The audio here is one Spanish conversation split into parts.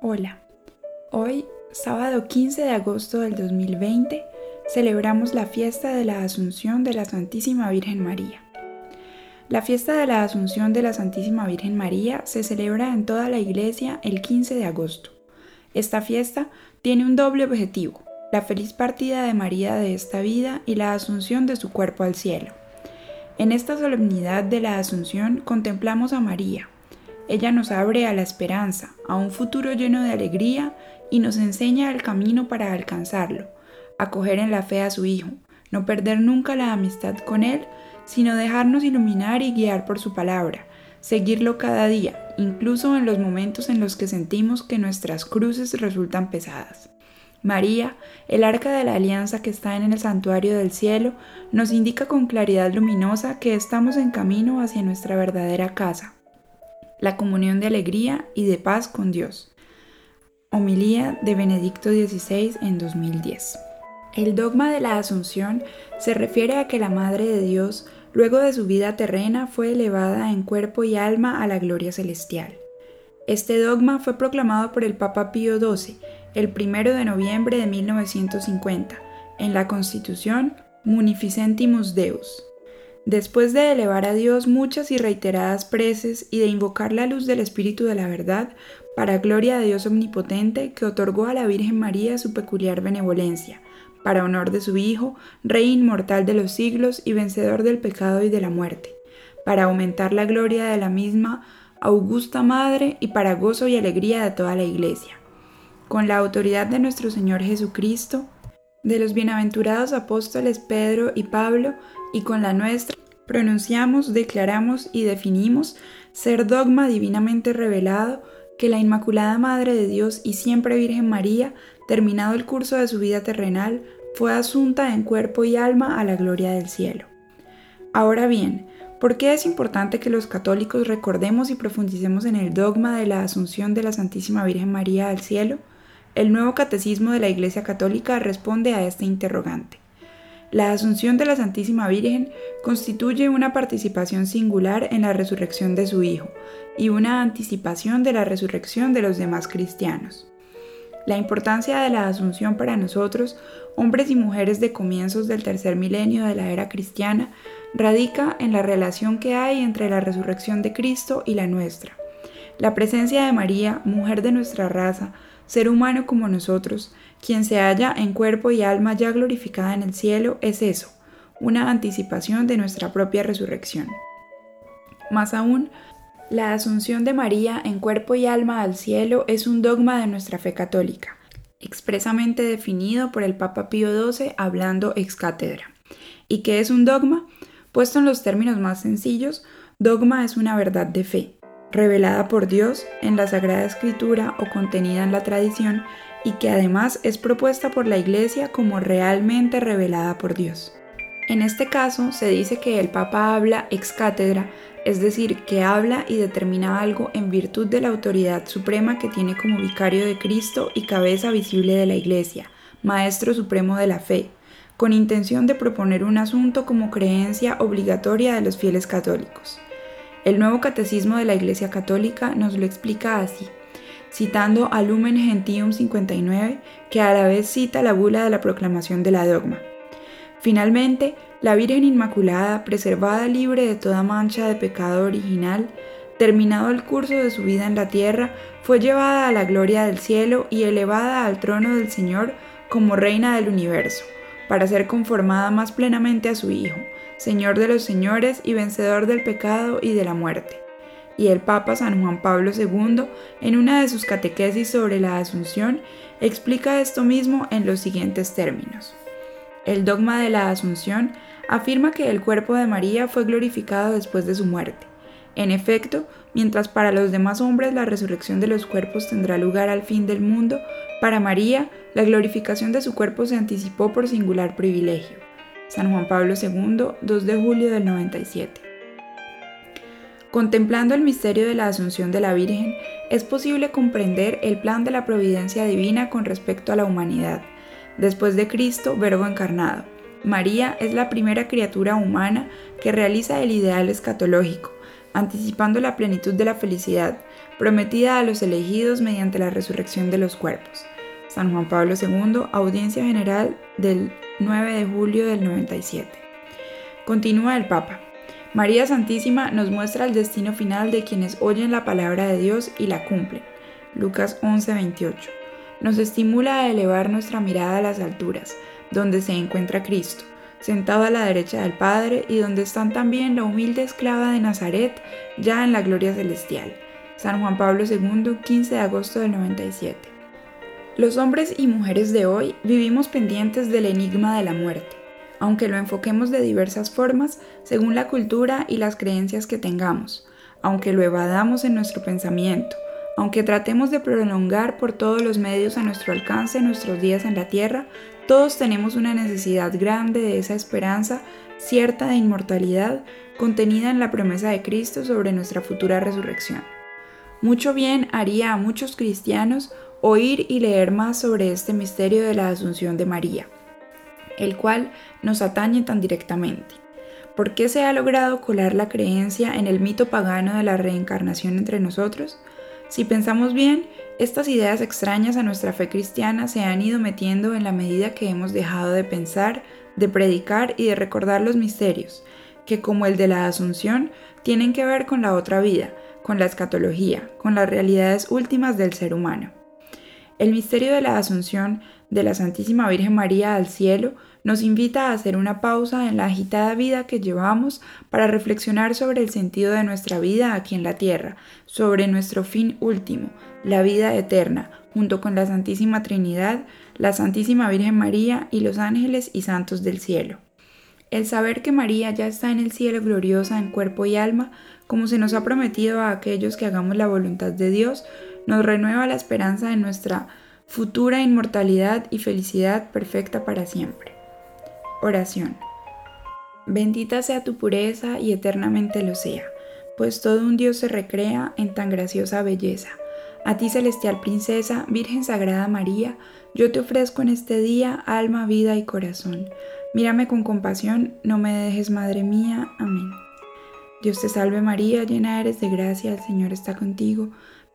Hola, hoy, sábado 15 de agosto del 2020, celebramos la fiesta de la Asunción de la Santísima Virgen María. La fiesta de la Asunción de la Santísima Virgen María se celebra en toda la Iglesia el 15 de agosto. Esta fiesta tiene un doble objetivo, la feliz partida de María de esta vida y la asunción de su cuerpo al cielo. En esta solemnidad de la Asunción contemplamos a María, ella nos abre a la esperanza, a un futuro lleno de alegría y nos enseña el camino para alcanzarlo, acoger en la fe a su Hijo, no perder nunca la amistad con Él, sino dejarnos iluminar y guiar por su palabra, seguirlo cada día, incluso en los momentos en los que sentimos que nuestras cruces resultan pesadas. María, el arca de la alianza que está en el santuario del cielo, nos indica con claridad luminosa que estamos en camino hacia nuestra verdadera casa, la comunión de alegría y de paz con Dios. Homilía de Benedicto XVI en 2010. El dogma de la Asunción se refiere a que la Madre de Dios, luego de su vida terrena, fue elevada en cuerpo y alma a la gloria celestial. Este dogma fue proclamado por el Papa Pío XII el 1 de noviembre de 1950 en la Constitución Munificentimus Deus. Después de elevar a Dios muchas y reiteradas preces y de invocar la luz del Espíritu de la verdad, para gloria de Dios omnipotente, que otorgó a la Virgen María su peculiar benevolencia, para honor de su Hijo, Rey inmortal de los siglos y vencedor del pecado y de la muerte, para aumentar la gloria de la misma augusta Madre y para gozo y alegría de toda la Iglesia. Con la autoridad de nuestro Señor Jesucristo, de los bienaventurados apóstoles Pedro y Pablo, y con la nuestra, pronunciamos, declaramos y definimos ser dogma divinamente revelado que la Inmaculada Madre de Dios y siempre Virgen María, terminado el curso de su vida terrenal, fue asunta en cuerpo y alma a la gloria del cielo. Ahora bien, ¿por qué es importante que los católicos recordemos y profundicemos en el dogma de la Asunción de la Santísima Virgen María al cielo? El nuevo catecismo de la Iglesia Católica responde a este interrogante. La Asunción de la Santísima Virgen constituye una participación singular en la resurrección de su Hijo y una anticipación de la resurrección de los demás cristianos. La importancia de la Asunción para nosotros, hombres y mujeres de comienzos del tercer milenio de la era cristiana, radica en la relación que hay entre la resurrección de Cristo y la nuestra. La presencia de María, mujer de nuestra raza, ser humano como nosotros, quien se halla en cuerpo y alma ya glorificada en el cielo, es eso, una anticipación de nuestra propia resurrección. Más aún, la asunción de María en cuerpo y alma al cielo es un dogma de nuestra fe católica, expresamente definido por el Papa Pío XII hablando ex cátedra. ¿Y qué es un dogma? Puesto en los términos más sencillos, dogma es una verdad de fe, revelada por Dios en la Sagrada Escritura o contenida en la tradición y que además es propuesta por la Iglesia como realmente revelada por Dios. En este caso se dice que el Papa habla ex cátedra, es decir, que habla y determina algo en virtud de la autoridad suprema que tiene como vicario de Cristo y cabeza visible de la Iglesia, Maestro Supremo de la Fe, con intención de proponer un asunto como creencia obligatoria de los fieles católicos. El nuevo catecismo de la Iglesia Católica nos lo explica así citando a Lumen Gentium 59, que a la vez cita la bula de la proclamación de la dogma. Finalmente, la Virgen Inmaculada, preservada libre de toda mancha de pecado original, terminado el curso de su vida en la tierra, fue llevada a la gloria del cielo y elevada al trono del Señor como reina del universo, para ser conformada más plenamente a su Hijo, Señor de los señores y vencedor del pecado y de la muerte y el Papa San Juan Pablo II, en una de sus catequesis sobre la Asunción, explica esto mismo en los siguientes términos. El dogma de la Asunción afirma que el cuerpo de María fue glorificado después de su muerte. En efecto, mientras para los demás hombres la resurrección de los cuerpos tendrá lugar al fin del mundo, para María la glorificación de su cuerpo se anticipó por singular privilegio. San Juan Pablo II, 2 de julio del 97. Contemplando el misterio de la Asunción de la Virgen, es posible comprender el plan de la providencia divina con respecto a la humanidad. Después de Cristo, Verbo encarnado, María es la primera criatura humana que realiza el ideal escatológico, anticipando la plenitud de la felicidad, prometida a los elegidos mediante la resurrección de los cuerpos. San Juan Pablo II, Audiencia General del 9 de julio del 97. Continúa el Papa. María Santísima nos muestra el destino final de quienes oyen la palabra de Dios y la cumplen. Lucas 11:28. Nos estimula a elevar nuestra mirada a las alturas, donde se encuentra Cristo, sentado a la derecha del Padre y donde están también la humilde esclava de Nazaret, ya en la gloria celestial. San Juan Pablo II, 15 de agosto del 97. Los hombres y mujeres de hoy vivimos pendientes del enigma de la muerte aunque lo enfoquemos de diversas formas según la cultura y las creencias que tengamos, aunque lo evadamos en nuestro pensamiento, aunque tratemos de prolongar por todos los medios a nuestro alcance nuestros días en la tierra, todos tenemos una necesidad grande de esa esperanza cierta de inmortalidad contenida en la promesa de Cristo sobre nuestra futura resurrección. Mucho bien haría a muchos cristianos oír y leer más sobre este misterio de la Asunción de María el cual nos atañe tan directamente. ¿Por qué se ha logrado colar la creencia en el mito pagano de la reencarnación entre nosotros? Si pensamos bien, estas ideas extrañas a nuestra fe cristiana se han ido metiendo en la medida que hemos dejado de pensar, de predicar y de recordar los misterios, que como el de la Asunción, tienen que ver con la otra vida, con la escatología, con las realidades últimas del ser humano. El misterio de la Asunción de la Santísima Virgen María al cielo nos invita a hacer una pausa en la agitada vida que llevamos para reflexionar sobre el sentido de nuestra vida aquí en la tierra, sobre nuestro fin último, la vida eterna, junto con la Santísima Trinidad, la Santísima Virgen María y los ángeles y santos del cielo. El saber que María ya está en el cielo gloriosa en cuerpo y alma, como se nos ha prometido a aquellos que hagamos la voluntad de Dios, nos renueva la esperanza de nuestra futura inmortalidad y felicidad perfecta para siempre. Oración. Bendita sea tu pureza y eternamente lo sea, pues todo un Dios se recrea en tan graciosa belleza. A ti, celestial princesa, Virgen Sagrada María, yo te ofrezco en este día alma, vida y corazón. Mírame con compasión, no me dejes, Madre mía. Amén. Dios te salve María, llena eres de gracia, el Señor está contigo.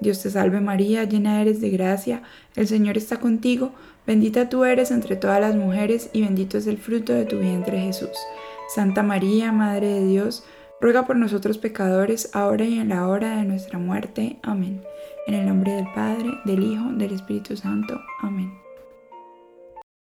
Dios te salve María, llena eres de gracia, el Señor está contigo, bendita tú eres entre todas las mujeres y bendito es el fruto de tu vientre Jesús. Santa María, Madre de Dios, ruega por nosotros pecadores, ahora y en la hora de nuestra muerte. Amén. En el nombre del Padre, del Hijo, del Espíritu Santo. Amén.